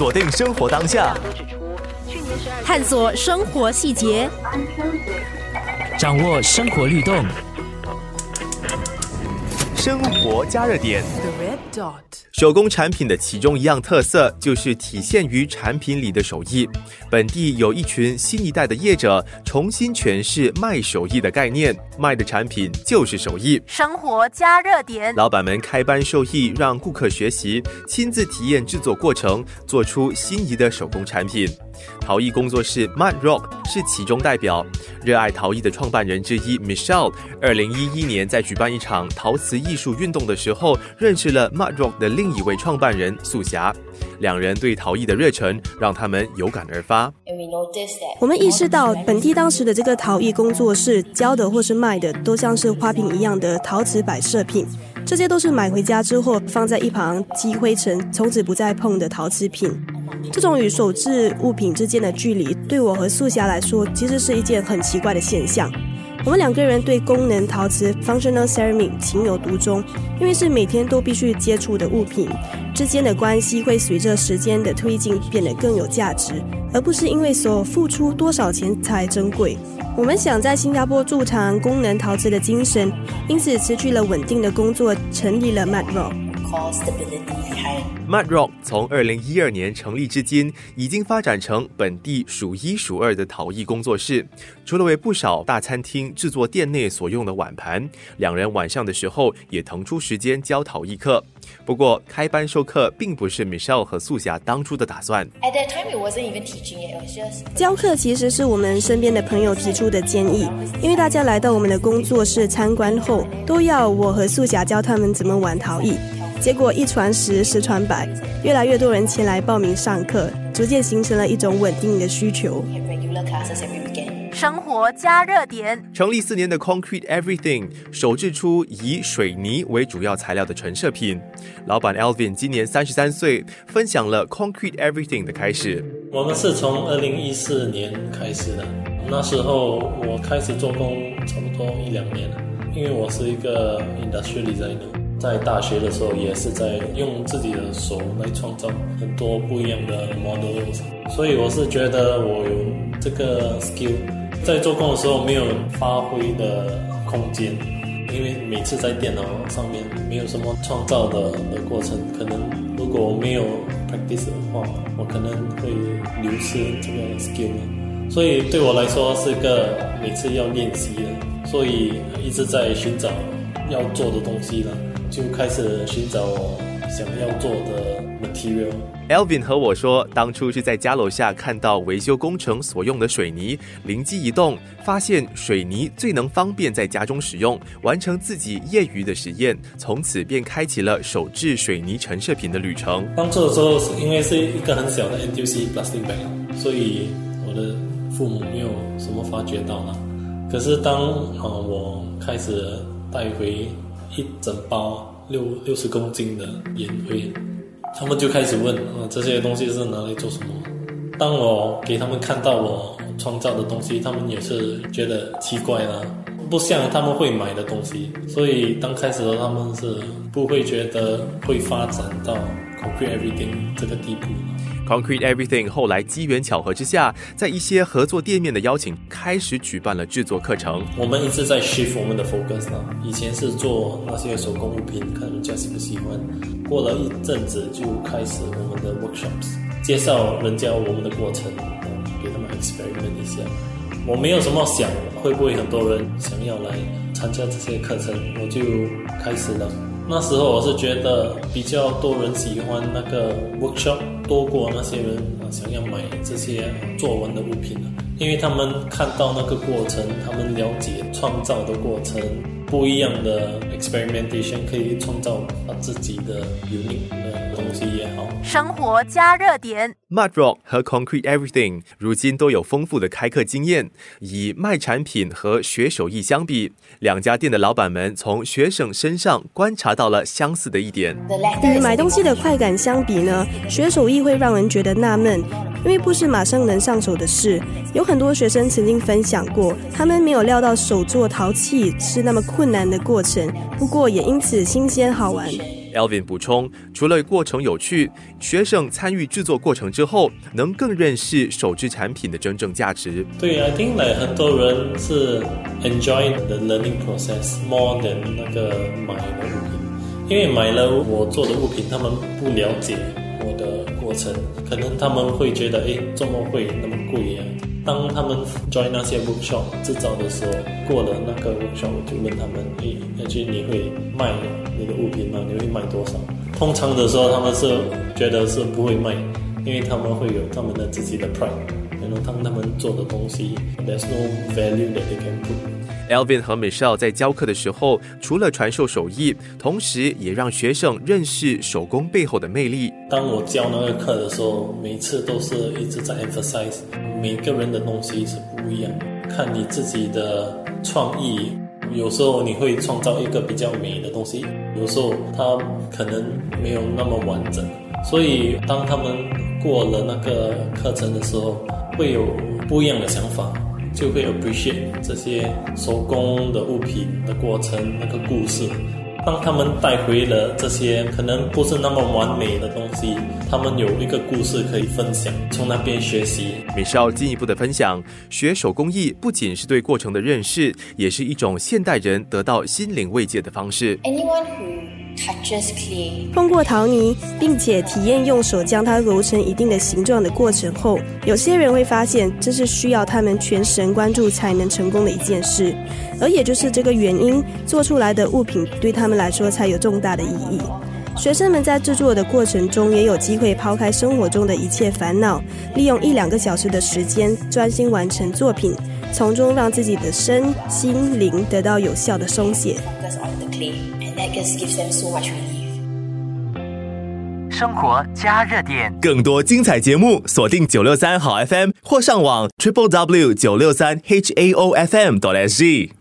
锁定生活当下，探索生活细节，掌握生活律动。生活加热点。手工产品的其中一样特色，就是体现于产品里的手艺。本地有一群新一代的业者，重新诠释卖手艺的概念，卖的产品就是手艺。生活加热点，老板们开班授艺，让顾客学习，亲自体验制作过程，做出心仪的手工产品。陶艺工作室 Mud Rock 是其中代表，热爱陶艺的创办人之一 Michelle，二零一一年在举办一场陶瓷艺术运动的时候，认识了 Mud Rock 的另一位创办人素霞，两人对陶艺的热忱让他们有感而发。我们意识到，本地当时的这个陶艺工作室教的或是卖的，都像是花瓶一样的陶瓷摆设品，这些都是买回家之后放在一旁积灰尘，从此不再碰的陶瓷品。这种与手制物品之间的距离，对我和素霞来说，其实是一件很奇怪的现象。我们两个人对功能陶瓷 （functional ceramic） 情有独钟，因为是每天都必须接触的物品，之间的关系会随着时间的推进变得更有价值，而不是因为所付出多少钱才珍贵。我们想在新加坡驻藏功能陶瓷的精神，因此持续了稳定的工作，成立了 Mad Rock。Mud Rock 从二零一二年成立至今，已经发展成本地数一数二的陶艺工作室。除了为不少大餐厅制作店内所用的碗盘，两人晚上的时候也腾出时间教陶艺课。不过，开班授课并不是 Michelle 和素霞当初的打算。教课其实是我们身边的朋友提出的建议，因为大家来到我们的工作室参观后，都要我和素霞教他们怎么玩陶艺。结果一传十，十传百，越来越多人前来报名上课，逐渐形成了一种稳定的需求。生活加热点，成立四年的 Concrete Everything 首制出以水泥为主要材料的陈设品。老板 Alvin 今年三十三岁，分享了 Concrete Everything 的开始。我们是从二零一四年开始的，那时候我开始做工差不多一两年了，因为我是一个 industrial designer。在大学的时候，也是在用自己的手来创造很多不一样的 models，所以我是觉得我有这个 skill，在做工的时候没有发挥的空间，因为每次在电脑上面没有什么创造的的过程，可能如果没有 practice 的话，我可能会流失这个 skill，所以对我来说是个每次要练习的，所以一直在寻找要做的东西了。就开始寻找想要做的 material。Elvin 和我说，当初是在家楼下看到维修工程所用的水泥，灵机一动，发现水泥最能方便在家中使用，完成自己业余的实验，从此便开启了手制水泥陈设品的旅程。当初的时候，因为是一个很小的 NTC plastic bag，所以我的父母没有什么发觉到了。可是当啊我开始带回。一整包六六十公斤的烟灰，他们就开始问啊，这些东西是拿来做什么？当我给他们看到我创造的东西，他们也是觉得奇怪啦，不像他们会买的东西。所以刚开始的他们是不会觉得会发展到 concrete everything 这个地步。Concrete Everything 后来机缘巧合之下，在一些合作店面的邀请，开始举办了制作课程。我们一直在 shift 我们的 focus 呢。以前是做那些手工物品，看人家喜不喜欢。过了一阵子，就开始我们的 workshops，介绍人家我们的过程，给他们 experiment 一下。我没有什么想会不会很多人想要来参加这些课程，我就开始了。那时候我是觉得比较多人喜欢那个 workshop 多过那些人啊想要买这些作文的物品了因为他们看到那个过程，他们了解创造的过程，不一样的 experimentation 可以创造自己的 unique 的东西也好。生活加热点，Mud Rock 和 Concrete Everything 如今都有丰富的开课经验。以卖产品和学手艺相比，两家店的老板们从学生身上观察到了相似的一点。与买东西的快感相比呢，学手艺会让人觉得纳闷，因为不是马上能上手的事。有很多学生曾经分享过，他们没有料到手做陶器是那么困难的过程，不过也因此新鲜好玩。Elvin 补充，除了过程有趣，学生参与制作过程之后，能更认识手制产品的真正价值。对，I think like 很多人是 enjoy the learning process more than 那个买的物品，因为买了我做的物品，他们不了解我的过程，可能他们会觉得，哎，怎么会那么贵呀？当他们 join 那些 workshop 制造的时候，过了那个 workshop，我就问他们，哎，那就你会卖你的物品吗？你会卖多少？通常的时候，他们是觉得是不会卖，因为他们会有他们的自己的 price 然后当他们做的东西，there's no value that they can put。Elvin 和 Michelle 在教课的时候，除了传授手艺，同时也让学生认识手工背后的魅力。当我教那个课的时候，每次都是一直在 emphasize，每个人的东西是不一样，看你自己的创意。有时候你会创造一个比较美的东西，有时候它可能没有那么完整。所以当他们过了那个课程的时候，会有不一样的想法。就会 appreciate 这些手工的物品的过程，那个故事。当他们带回了这些可能不是那么完美的东西，他们有一个故事可以分享，从那边学习。美少进一步的分享，学手工艺不仅是对过程的认识，也是一种现代人得到心灵慰藉的方式。Anyone who 通过陶泥，并且体验用手将它揉成一定的形状的过程后，有些人会发现这是需要他们全神贯注才能成功的一件事，而也就是这个原因，做出来的物品对他们来说才有重大的意义。学生们在制作的过程中，也有机会抛开生活中的一切烦恼，利用一两个小时的时间专心完成作品，从中让自己的身心灵得到有效的松懈。生活加热点，更多精彩节目锁定九六三好 FM 或上网 triple w 九六三 h a o f m 点 s g。